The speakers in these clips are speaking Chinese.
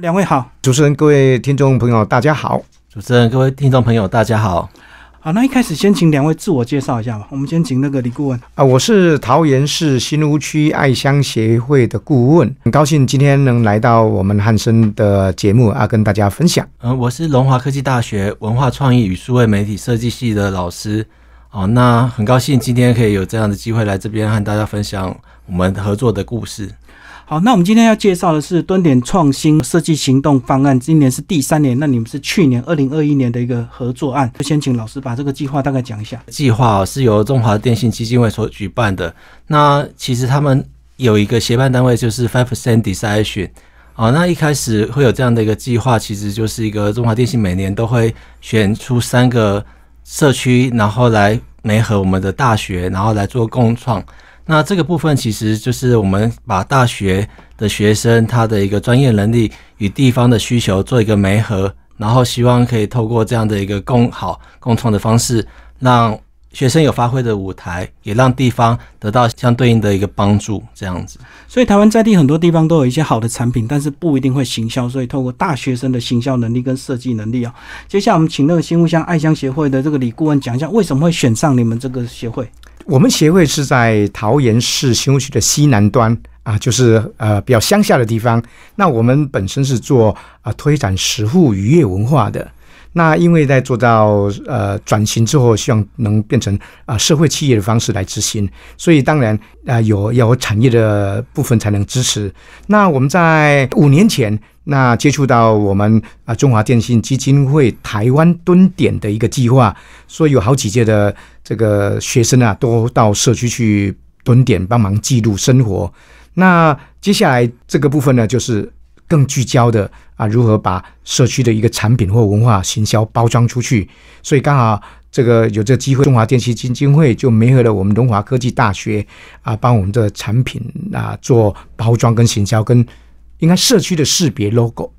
两位好，主持人、各位听众朋友，大家好。主持人、各位听众朋友，大家好。好，那一开始先请两位自我介绍一下吧。我们先请那个李顾问啊，我是桃园市新屋区爱乡协会的顾问，很高兴今天能来到我们汉森的节目啊，跟大家分享。嗯，我是龙华科技大学文化创意与数位媒体设计系的老师。哦，那很高兴今天可以有这样的机会来这边和大家分享我们合作的故事。好，那我们今天要介绍的是蹲点创新设计行动方案，今年是第三年，那你们是去年二零二一年的一个合作案，就先请老师把这个计划大概讲一下。计划是由中华电信基金会所举办的，那其实他们有一个协办单位就是 Five Percent Decision。哦，那一开始会有这样的一个计划，其实就是一个中华电信每年都会选出三个社区，然后来媒合我们的大学，然后来做共创。那这个部分其实就是我们把大学的学生他的一个专业能力与地方的需求做一个媒合，然后希望可以透过这样的一个共好共创的方式，让学生有发挥的舞台，也让地方得到相对应的一个帮助，这样子。所以台湾在地很多地方都有一些好的产品，但是不一定会行销，所以透过大学生的行销能力跟设计能力啊。接下来我们请那个新屋乡爱乡协会的这个李顾问讲一下，为什么会选上你们这个协会。我们协会是在桃园市新屋区的西南端啊，就是呃比较乡下的地方。那我们本身是做啊推展食户渔业文化的。那因为在做到呃转型之后，希望能变成啊社会企业的方式来执行，所以当然啊有要有产业的部分才能支持。那我们在五年前那接触到我们啊中华电信基金会台湾蹲点的一个计划，所以有好几届的。这个学生啊，都到社区去蹲点帮忙记录生活。那接下来这个部分呢，就是更聚焦的啊，如何把社区的一个产品或文化行销包装出去。所以刚好这个有这个机会，中华电信基金会就媒合了我们龙华科技大学啊，帮我们的产品啊做包装跟行销，跟应该社区的识别 logo。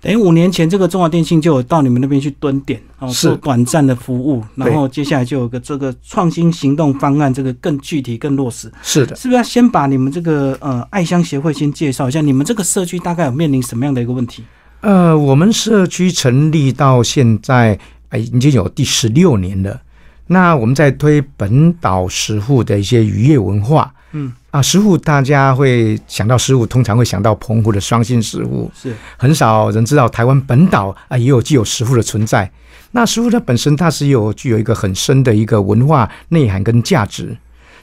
等于五年前，这个中华电信就有到你们那边去蹲点，哦，做短暂的服务，然后接下来就有个这个创新行动方案，这个更具体、更落实。是的，是不是要先把你们这个呃爱乡协会先介绍一下？你们这个社区大概有面临什么样的一个问题？呃，我们社区成立到现在，哎，已经有第十六年了。那我们在推本岛食户的一些渔业文化。嗯啊，食物大家会想到食物，通常会想到澎湖的双星食物，是很少人知道台湾本岛啊也有具有食物的存在。那食物它本身它是有具有一个很深的一个文化内涵跟价值。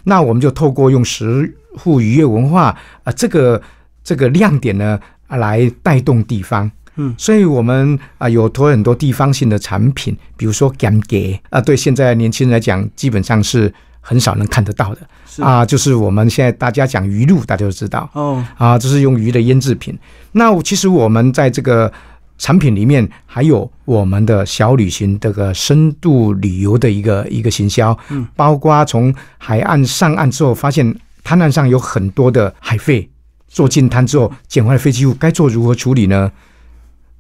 那我们就透过用食物渔业文化啊这个这个亮点呢啊来带动地方。嗯，所以我们啊有推很多地方性的产品，比如说干给啊，对现在年轻人来讲，基本上是。很少能看得到的啊，就是我们现在大家讲鱼露，大家都知道哦啊，这是用鱼的腌制品。那其实我们在这个产品里面还有我们的小旅行这个深度旅游的一个一个行销，嗯，包括从海岸上岸之后，发现滩岸上有很多的海废，做进滩之后捡回来废弃物该做如何处理呢？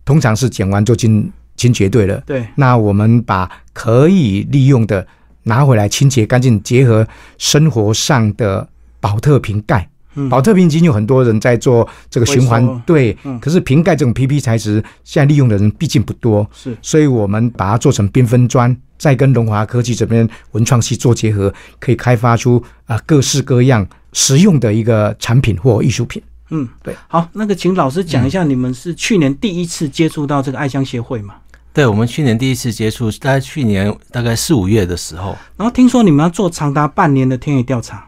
通常是捡完就进清绝对了。对，那我们把可以利用的。拿回来清洁干净，结合生活上的保特瓶盖。保特瓶已经有很多人在做这个循环，对。可是瓶盖这种 PP 材质，现在利用的人毕竟不多，是。所以我们把它做成缤纷砖，再跟龙华科技这边文创系做结合，可以开发出啊各式各样实用的一个产品或艺术品。嗯，对。好，那个请老师讲一下，你们是去年第一次接触到这个爱乡协会吗？对，我们去年第一次接触，在去年大概四五月的时候，然后听说你们要做长达半年的田野调查。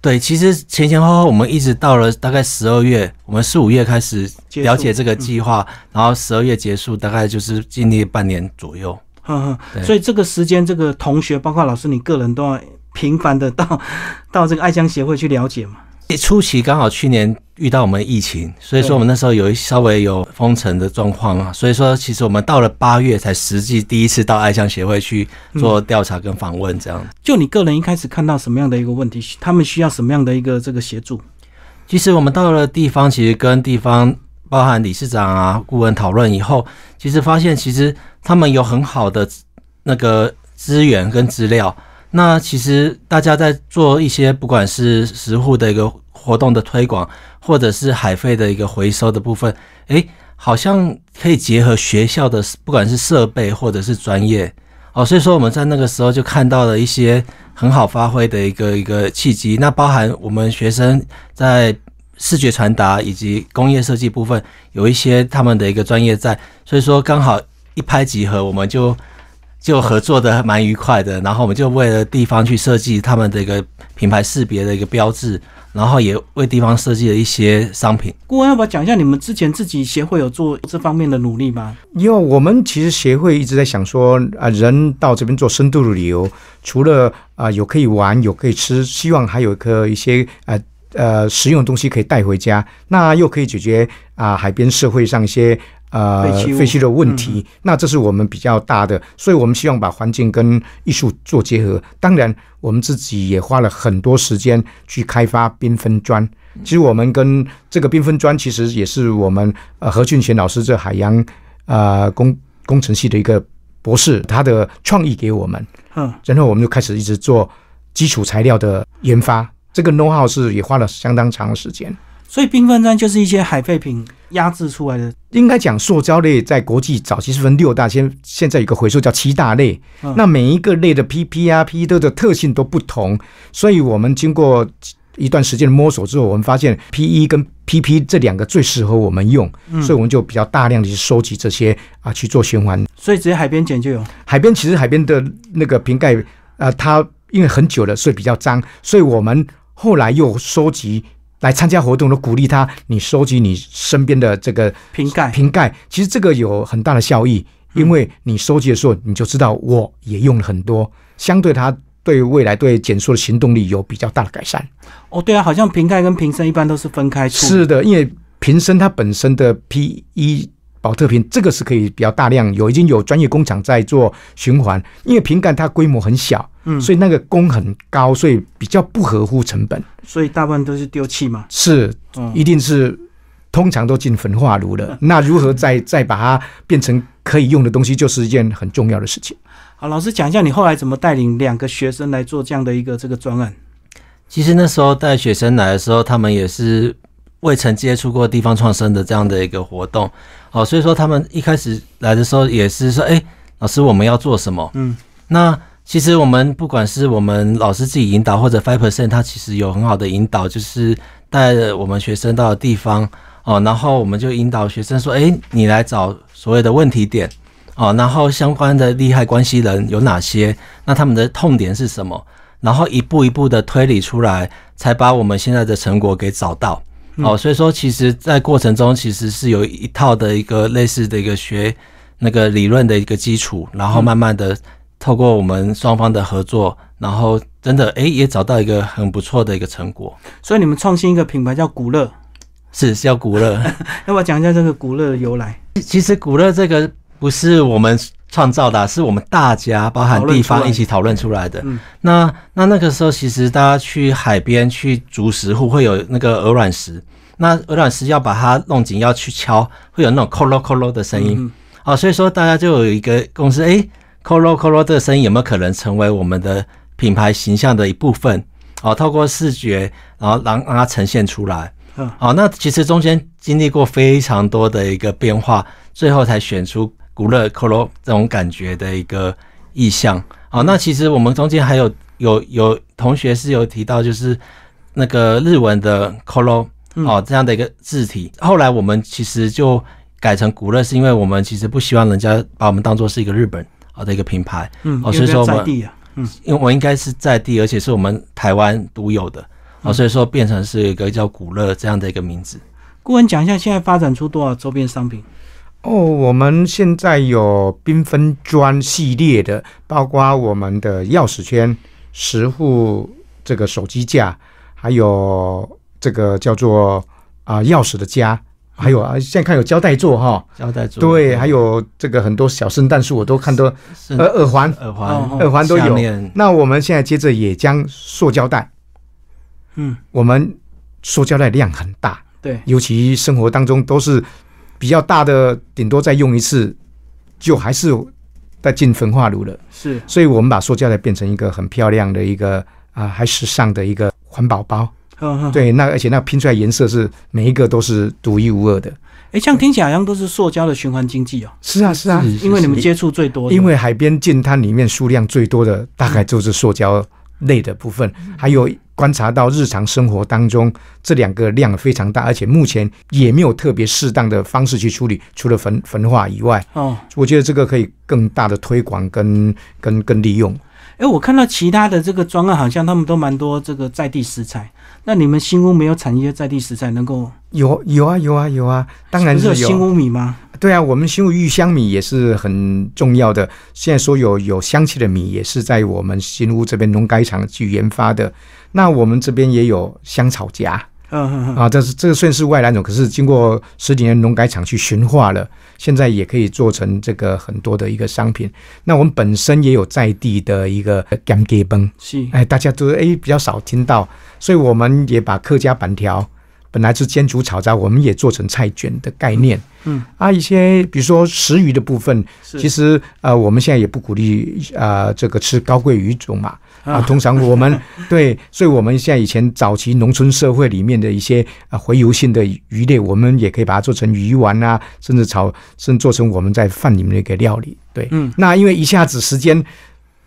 对，其实前前后后我们一直到了大概十二月，我们四五月开始了解这个计划，然后十二月结束，大概就是经历半年左右。呵呵，所以这个时间，这个同学包括老师，你个人都要频繁的到到这个爱乡协会去了解嘛。初期刚好去年遇到我们疫情，所以说我们那时候有一稍微有封城的状况啊，所以说其实我们到了八月才实际第一次到爱乡协会去做调查跟访问，这样。就你个人一开始看到什么样的一个问题，他们需要什么样的一个这个协助？其实我们到了地方，其实跟地方包含理事长啊、顾问讨论以后，其实发现其实他们有很好的那个资源跟资料。那其实大家在做一些不管是食户的一个活动的推广，或者是海废的一个回收的部分，诶，好像可以结合学校的不管是设备或者是专业哦，所以说我们在那个时候就看到了一些很好发挥的一个一个契机。那包含我们学生在视觉传达以及工业设计部分有一些他们的一个专业在，所以说刚好一拍即合，我们就就合作的蛮愉快的。然后我们就为了地方去设计他们的一个品牌识别的一个标志。然后也为地方设计了一些商品。顾问，要不要讲一下你们之前自己协会有做这方面的努力吗？因为我们其实协会一直在想说，啊，人到这边做深度的旅游，除了啊有可以玩，有可以吃，希望还有个一些呃呃实用的东西可以带回家，那又可以解决啊海边社会上一些。呃，废弃的问题，那这是我们比较大的，所以我们希望把环境跟艺术做结合。当然，我们自己也花了很多时间去开发缤纷砖。其实我们跟这个缤纷砖，其实也是我们呃何俊贤老师这海洋呃工工程系的一个博士，他的创意给我们。嗯，然后我们就开始一直做基础材料的研发。这个 know how 是也花了相当长的时间。所以缤纷砖就是一些海废品压制出来的。应该讲，塑胶类在国际早期是分六大，现现在有个回收叫七大类。那每一个类的 PP 啊、PE 的特性都不同，所以我们经过一段时间的摸索之后，我们发现 PE 跟 PP 这两个最适合我们用，所以我们就比较大量的去收集这些啊去做循环。所以直接海边捡就有。海边其实海边的那个瓶盖啊，它因为很久了，所以比较脏，所以我们后来又收集。来参加活动都鼓励他，你收集你身边的这个瓶盖，瓶盖其实这个有很大的效益，因为你收集的时候，你就知道我也用了很多，相对它对未来对减速的行动力有比较大的改善。哦，对啊，好像瓶盖跟瓶身一般都是分开出。是的，因为瓶身它本身的 P 一。保特瓶这个是可以比较大量有，已经有专业工厂在做循环。因为瓶盖它规模很小，嗯，所以那个工很高，所以比较不合乎成本。所以大部分都是丢弃嘛？是，一定是通常都进焚化炉了。那如何再再把它变成可以用的东西，就是一件很重要的事情。好，老师讲一下你后来怎么带领两个学生来做这样的一个这个专案。其实那时候带学生来的时候，他们也是未曾接触过地方创生的这样的一个活动。好，所以说他们一开始来的时候也是说，哎，老师我们要做什么？嗯，那其实我们不管是我们老师自己引导，或者 Five Percent，他其实有很好的引导，就是带着我们学生到地方哦，然后我们就引导学生说，哎，你来找所谓的问题点哦，然后相关的利害关系人有哪些？那他们的痛点是什么？然后一步一步的推理出来，才把我们现在的成果给找到。哦，所以说，其实，在过程中，其实是有一套的一个类似的一个学那个理论的一个基础，然后慢慢的透过我们双方的合作，然后真的哎，也找到一个很不错的一个成果。所以你们创新一个品牌叫古乐，是叫古乐。要不要讲一下这个古乐的由来？其实古乐这个不是我们。创造的是我们大家，包含地方一起讨论出来的。那那那个时候，其实大家去海边去筑石户，会有那个鹅卵石。那鹅卵石要把它弄紧，要去敲，会有那种扣咯扣咯的声音。哦，所以说大家就有一个共识，哎，扣咯扣咯的声音有没有可能成为我们的品牌形象的一部分？哦，透过视觉，然后让让它呈现出来。嗯，哦，那其实中间经历过非常多的一个变化，最后才选出。古乐 Kolo 这种感觉的一个意象，好，那其实我们中间还有有有同学是有提到，就是那个日文的 Kolo 哦这样的一个字体，后来我们其实就改成古乐，是因为我们其实不希望人家把我们当做是一个日本好的一个品牌，嗯，哦，所以说我们嗯，因为我应该是在地，而且是我们台湾独有的，哦，所以说变成是一个叫古乐这样的一个名字。顾问讲一下，现在发展出多少周边商品？哦，我们现在有缤纷砖系列的，包括我们的钥匙圈、十户这个手机架，还有这个叫做啊钥匙的夹，还有啊现在看有胶带座哈，胶带座对，还有这个很多小圣诞树，我都看到耳耳环、耳环、耳环都有。那我们现在接着也将塑胶袋，嗯，我们塑胶袋量很大，对，尤其生活当中都是。比较大的，顶多再用一次，就还是在进焚化炉了。是，所以我们把塑胶袋变成一个很漂亮的一个啊，还时尚的一个环保包。对，那而且那拼出来颜色是每一个都是独一无二的。哎，这样听起来好像都是塑胶的循环经济哦。是啊，是啊，因为你们接触最多的，因为海边近滩里面数量最多的大概就是塑胶类的部分，还有观察到日常生活当中这两个量非常大，而且目前也没有特别适当的方式去处理，除了焚焚化以外，哦，我觉得这个可以更大的推广跟跟跟利用。哎，我看到其他的这个专案好像他们都蛮多这个在地食材，那你们新屋没有产一些在地食材能够？有有啊有啊有啊，当然不是有新有。屋米吗？对啊，我们新屋玉香米也是很重要的。现在所有有香气的米也是在我们新屋这边农改场去研发的。那我们这边也有香草荚嗯嗯嗯，啊，这是这个算是外来种，可是经过十几年农改场去驯化了，现在也可以做成这个很多的一个商品。那我们本身也有在地的一个干给崩，是，哎，大家都哎比较少听到，所以我们也把客家板条本来是煎煮炒炸，我们也做成菜卷的概念。嗯，啊，一些比如说食鱼的部分，其实呃我们现在也不鼓励呃这个吃高贵鱼种嘛。啊，啊通常我们 对，所以我们现在以前早期农村社会里面的一些啊回游性的鱼类，我们也可以把它做成鱼丸啊，甚至炒，甚至做成我们在饭里面的一个料理。对，嗯，那因为一下子时间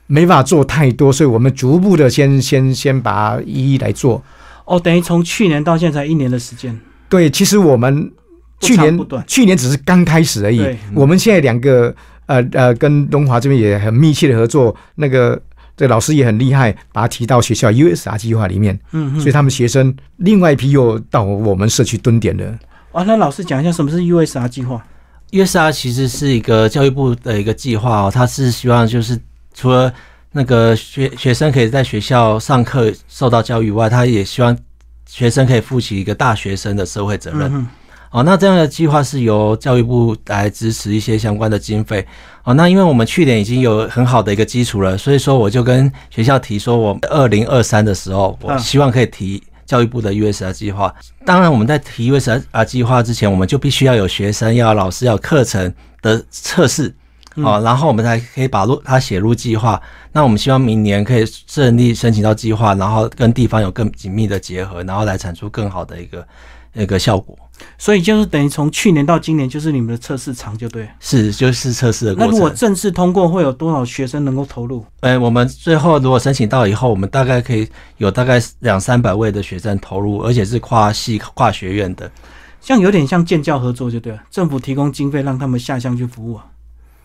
没法做太多，所以我们逐步的先先先把它一一来做。哦，等于从去年到现在才一年的时间，对，其实我们去年长不短去年只是刚开始而已对。我们现在两个呃呃跟东华这边也很密切的合作，那个这老师也很厉害，把他提到学校 USR 计划里面，嗯嗯，所以他们学生另外一批又到我们社区蹲点了。啊，那老师讲一下什么是 USR 计划？USR 其实是一个教育部的一个计划哦，它是希望就是除了那个学学生可以在学校上课受到教育以外，他也希望学生可以负起一个大学生的社会责任。嗯哦，那这样的计划是由教育部来支持一些相关的经费。哦，那因为我们去年已经有很好的一个基础了，所以说我就跟学校提说，我二零二三的时候，我嗯希望可以提教育部的 USR 计划。当然，我们在提 USR 计划之前，我们就必须要有学生、要有老师、要有课程的测试。哦，然后我们才可以把入它写入计划。那我们希望明年可以顺利申请到计划，然后跟地方有更紧密的结合，然后来产出更好的一个那个效果。所以就是等于从去年到今年，就是你们的测试场就对。是，就是测试的那过程。如果正式通过，会有多少学生能够投入？呃，我们最后如果申请到以后，我们大概可以有大概两三百位的学生投入，而且是跨系、跨学院的。像有点像建教合作就对了，政府提供经费让他们下乡去服务啊。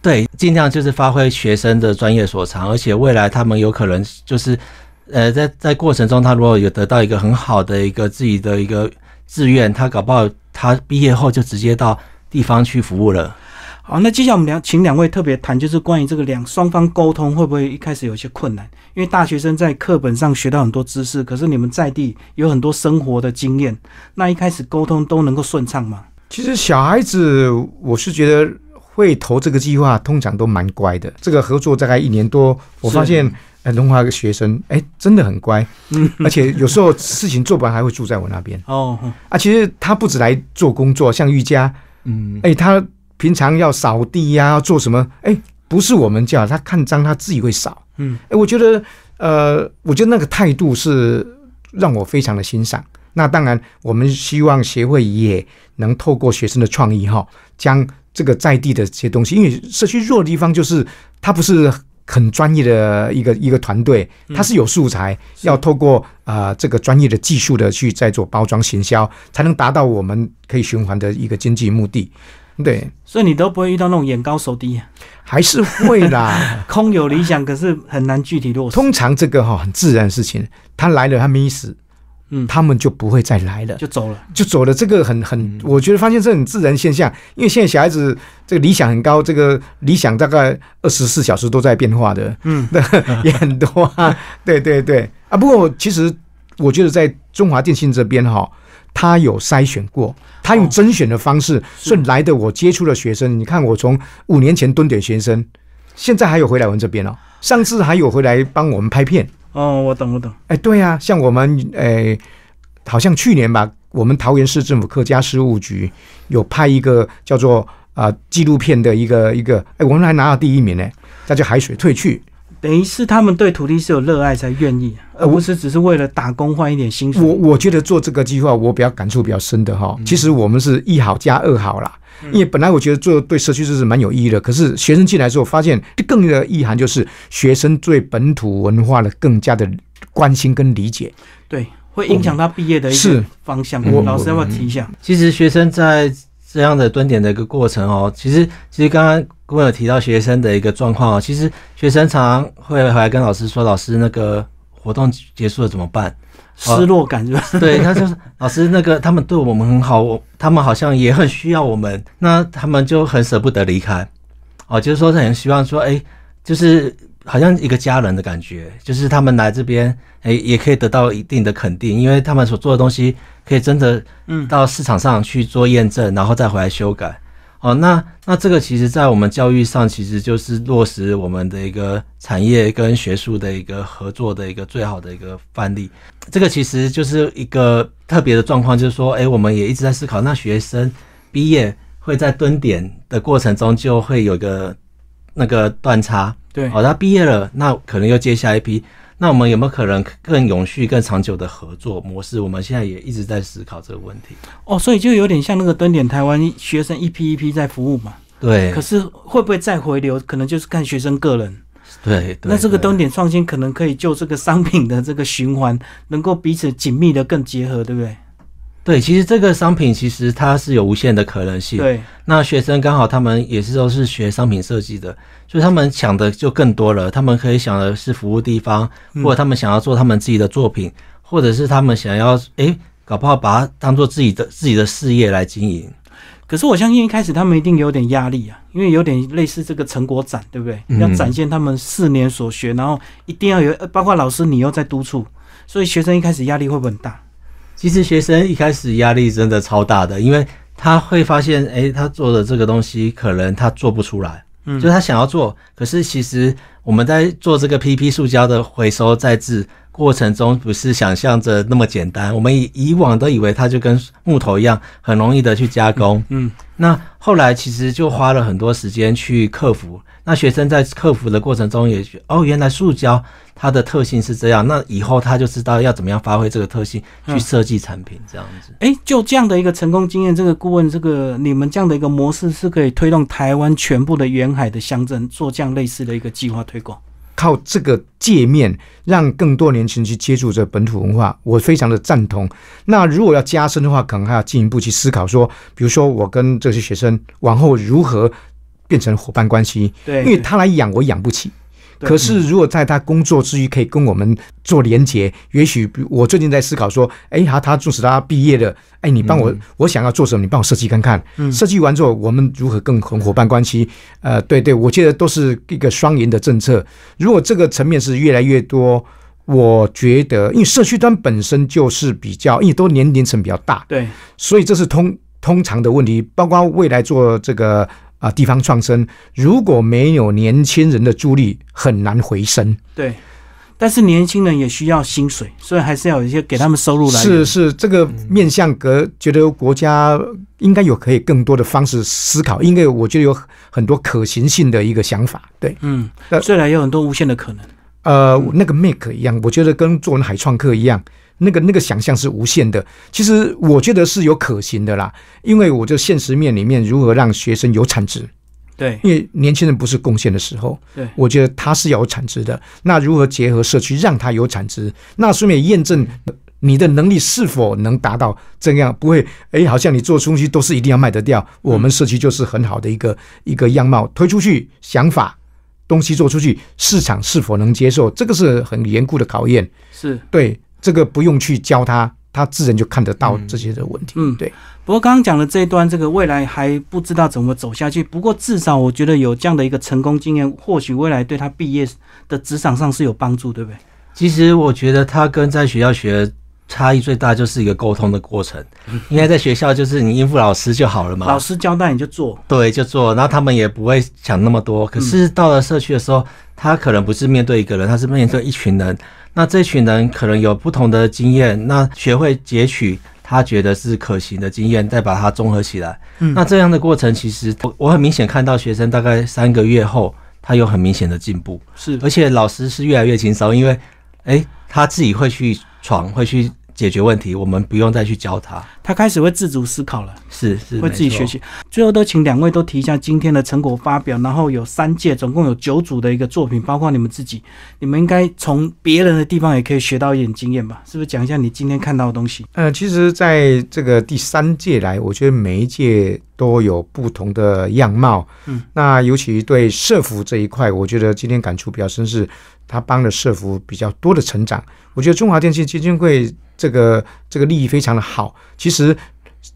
对，尽量就是发挥学生的专业所长，而且未来他们有可能就是，呃，在在过程中，他如果有得到一个很好的一个自己的一个志愿，他搞不好他毕业后就直接到地方去服务了。好，那接下来我们两请两位特别谈，就是关于这个两双方沟通会不会一开始有一些困难？因为大学生在课本上学到很多知识，可是你们在地有很多生活的经验，那一开始沟通都能够顺畅吗？其实小孩子，我是觉得会投这个计划，通常都蛮乖的。这个合作大概一年多，我发现，呃，龙华的学生，哎，真的很乖，嗯，而且有时候事情做不完还会住在我那边哦，嗯啊。其实他不止来做工作，像瑜伽，嗯，哎，他平常要扫地呀、要做什么，哎，不是我们叫他看脏，他自己会扫。嗯，哎，我觉得，呃，我觉得那个态度是让我非常的欣赏。那当然，我们希望协会也能透过学生的创意哈，将这个在地的这些东西，因为社区弱的地方就是它不是很专业的一个一个团队，它是有素材，要透过啊、呃这个专业的技术的去再做包装行销，才能达到我们可以循环的一个经济目的。对，所以你都不会遇到那种眼高手低，还是会啦。空有理想，可是很难具体落实，通常这个哈、很自然的事情，他来了他没死，嗯他们就不会再来了。就走了。就走了，这个很很，我觉得发现这很自然现象，因为现在小孩子这个理想很高，这个理想大概二十四小时都在变化的，嗯，也很多啊，对对对啊。不过其实我觉得在中华电信这边哈，他有筛选过，他用甄选的方式，所以来的我接触的学生，你看我从五年前蹲点学生，现在还有回来我们这边哦，上次还有回来帮我们拍片。哦，我懂，我懂。哎，对啊，像我们哎、好像去年吧，我们桃园市政府客家事务局有拍一个叫做啊、纪录片的一个一个，哎，我们还拿到第一名呢，那叫海水退去。等于是他们对土地是有热爱才愿意，而不是只是为了打工换一点薪水。我我觉得做这个计划，我比较感触比较深的哈。其实我们是一好加二好啦，因为本来我觉得做对社区这是蛮有意义的，可是学生进来之后发现更的意涵就是学生对本土文化的更加的关心跟理解。对，会影响他毕业的一个是方向。我老师要不要提一下？其实学生在这样的蹲点的一个过程哦，其实其实刚刚顾问有提到学生的一个状况哦，其实学生常常会回来跟老师说，老师那个活动结束了怎么办？失落感是吧？对，他就是 老师那个他们对我们很好，我他们好像也很需要我们，那他们就很舍不得离开。哦，就是说很希望说，哎，就是好像一个家人的感觉，就是他们来这边，哎，也可以得到一定的肯定，因为他们所做的东西可以真的，嗯到市场上去做验证，然后再回来修改。哦，那那这个其实，在我们教育上，其实就是落实我们的一个产业跟学术的一个合作的一个最好的一个范例。这个其实就是一个特别的状况，就是说，哎，我们也一直在思考，那学生毕业会在蹲点的过程中就会有个那个断差。对，哦，他毕业了，那可能又接下一批。那我们有没有可能更永续、更长久的合作模式？我们现在也一直在思考这个问题。哦，所以就有点像那个蹲点台湾学生一批一批在服务嘛。对可，是会不会再回流，可能就是看学生个人。对，对那这个蹲点创新可能可以就这个商品的这个循环，能够彼此紧密的更结合，对不对？对，其实这个商品其实它是有无限的可能性。，对，那学生刚好他们也是都是学商品设计的，所以他们想的就更多了。他们可以想的是服务地方，嗯或者他们想要做他们自己的作品，或者是他们想要诶，搞不好把它当做自己的自己的事业来经营。可是我相信一开始他们一定有点压力啊，因为有点类似这个成果展，对不对？嗯要展现他们四年所学，然后一定要有，呃包括老师你又在督促，所以学生一开始压力会不会很大？其实学生一开始压力真的超大的，因为他会发现，诶，他做的这个东西可能他做不出来，嗯。就是他想要做，可是其实我们在做这个 PP 塑胶的回收再制过程中，不是想象着那么简单。我们以以往都以为它就跟木头一样，很容易的去加工。嗯，那后来其实就花了很多时间去克服。那学生在克服的过程中也觉哦，原来塑胶它的特性是这样，那以后他就知道要怎么样发挥这个特性去嗯设计产品，这样子。诶，就这样的一个成功经验，这个顾问，这个你们这样的一个模式是可以推动台湾全部的沿海的乡镇做这样类似的一个计划推广。靠这个界面，让更多年轻人去接触这本土文化，我非常的赞同。那如果要加深的话，可能还要进一步去思考说，比如说我跟这些学生往后如何变成伙伴关系，对，因为他来养我养不起。对可是，如果在他工作之余可以跟我们做连结，也许我最近在思考说，哎，他他纵使他毕业了，哎，你帮我，我想要做什么，你帮我设计看看。嗯设计完之后，我们如何更很伙伴关系？呃，对对，我觉得都是一个双赢的政策。如果这个层面是越来越多，我觉得，因为社区端本身就是比较，因为都年龄层比较大，对，所以这是通通常的问题，包括未来做这个啊、地方创生，如果没有年轻人的助力，很难回升。对，但是年轻人也需要薪水，所以还是要有一些给他们收入来源。是是，这个面向格，觉得国家应该有可以更多的方式思考，因为我觉得有很多可行性的一个想法。对，嗯，呃虽然有很多无限的可能。呃，那个 make 一样，我觉得跟做文海创客一样。那个那个想象是无限的，其实我觉得是有可行的啦，因为我这现实面里面如何让学生有产值，对，因为年轻人不是贡献的时候，对我觉得他是要有产值的。那如何结合社区，让他有产值？那顺便验证你的能力是否能达到这样，不会哎，好像你做东西都是一定要卖得掉。我们社区就是很好的一个一个样貌，推出去想法。东西做出去，市场是否能接受，这个是很严酷的考验。是。对，这个不用去教他，他自然就看得到这些的问题。嗯对。不过刚刚讲的这一段，这个未来还不知道怎么走下去。不过至少我觉得有这样的一个成功经验，或许未来对他毕业的职场上是有帮助，对不对？其实我觉得他跟在学校学差异最大就是一个沟通的过程。应该在学校就是你应付老师就好了嘛，老师交代你就做，对就做，然后他们也不会想那么多。可是到了社区的时候，他可能不是面对一个人，他是面对一群人。那这群人可能有不同的经验，那学会截取他觉得是可行的经验，再把它综合起来。嗯那这样的过程，其实我我很明显看到学生大概三个月后。他有很明显的进步，是而且老师是越来越轻松，因为诶他自己会去闯，会去解决问题，我们不用再去教他，他开始会自主思考了，是是会自己学。习。最后都请两位都提一下今天的成果发表，然后有三届，总共有九组的一个作品，包括你们自己，你们应该从别人的地方也可以学到一点经验吧？是不是讲一下你今天看到的东西？呃，其实在这个第三届来，我觉得每一届都有不同的样貌。嗯，那尤其对社服这一块，我觉得今天感触比较深，是他帮了社服比较多的成长。我觉得中华电信基金会这个这个利益非常的好。其实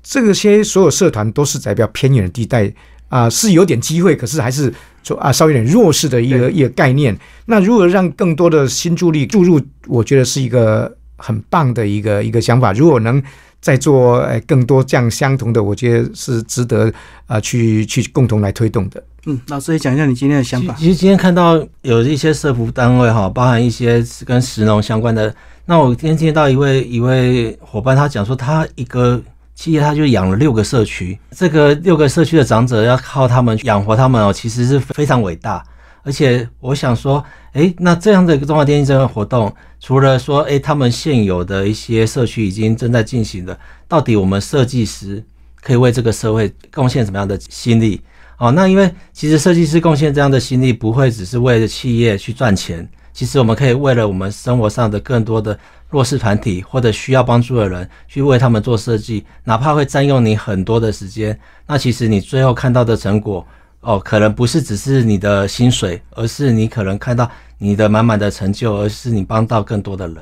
这个些所有社团都是在比较偏远的地带啊、是有点机会，可是还是说啊稍微有点弱势的一个一个概念。那如何让更多的新助力注入，我觉得是一个很棒的一个一个想法。如果能再做呃更多这样相同的，我觉得是值得啊、去去共同来推动的。嗯，老师也讲一下你今天的想法。其其实今天看到有一些社服单位哈，包含一些跟石农相关的。那我今天听到一位一位伙伴，他讲说，他一个企业他就养了六个社区，这个六个社区的长者要靠他们养活他们哦，其实是非常伟大。而且我想说，诶，那这样的一个中华电信这个活动，除了说，诶，他们现有的一些社区已经正在进行的，到底我们设计师可以为这个社会贡献什么样的心力？哦，那因为其实设计师贡献这样的心力，不会只是为了企业去赚钱，其实我们可以为了我们生活上的更多的弱势团体或者需要帮助的人，去为他们做设计，哪怕会占用你很多的时间，那其实你最后看到的成果，哦，可能不是只是你的薪水，而是你可能看到你的满满的成就，而是你帮到更多的人。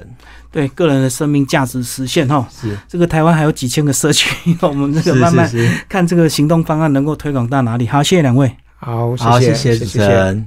对个人的生命价值实现哈，是，这个台湾还有几千个社区，我们这个慢慢看这个行动方案能够推广到哪里。好，谢谢两位。好，谢，谢谢主持人。